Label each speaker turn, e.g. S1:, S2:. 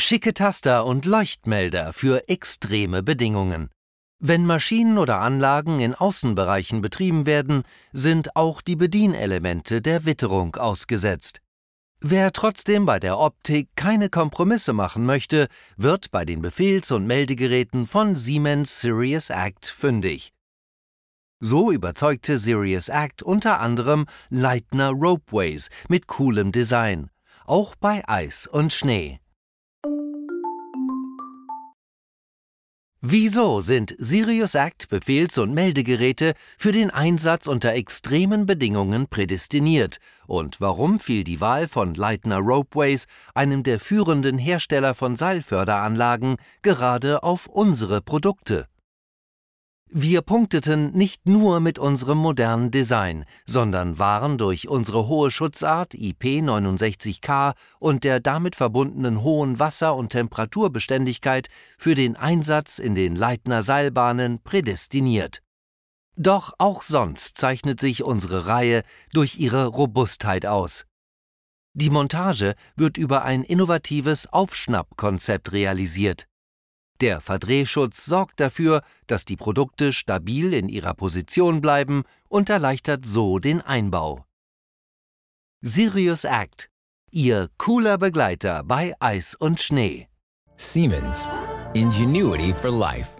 S1: Schicke Taster und Leuchtmelder für extreme Bedingungen. Wenn Maschinen oder Anlagen in Außenbereichen betrieben werden, sind auch die Bedienelemente der Witterung ausgesetzt. Wer trotzdem bei der Optik keine Kompromisse machen möchte, wird bei den Befehls- und Meldegeräten von Siemens Sirius Act fündig. So überzeugte Sirius Act unter anderem Leitner Ropeways mit coolem Design, auch bei Eis und Schnee. Wieso sind Sirius Act Befehls- und Meldegeräte für den Einsatz unter extremen Bedingungen prädestiniert und warum fiel die Wahl von Leitner Ropeways, einem der führenden Hersteller von Seilförderanlagen, gerade auf unsere Produkte? Wir punkteten nicht nur mit unserem modernen Design, sondern waren durch unsere hohe Schutzart IP69K und der damit verbundenen hohen Wasser- und Temperaturbeständigkeit für den Einsatz in den Leitner Seilbahnen prädestiniert. Doch auch sonst zeichnet sich unsere Reihe durch ihre Robustheit aus. Die Montage wird über ein innovatives Aufschnappkonzept realisiert. Der Verdrehschutz sorgt dafür, dass die Produkte stabil in ihrer Position bleiben und erleichtert so den Einbau. Sirius Act, Ihr cooler Begleiter bei Eis und Schnee.
S2: Siemens. Ingenuity for life.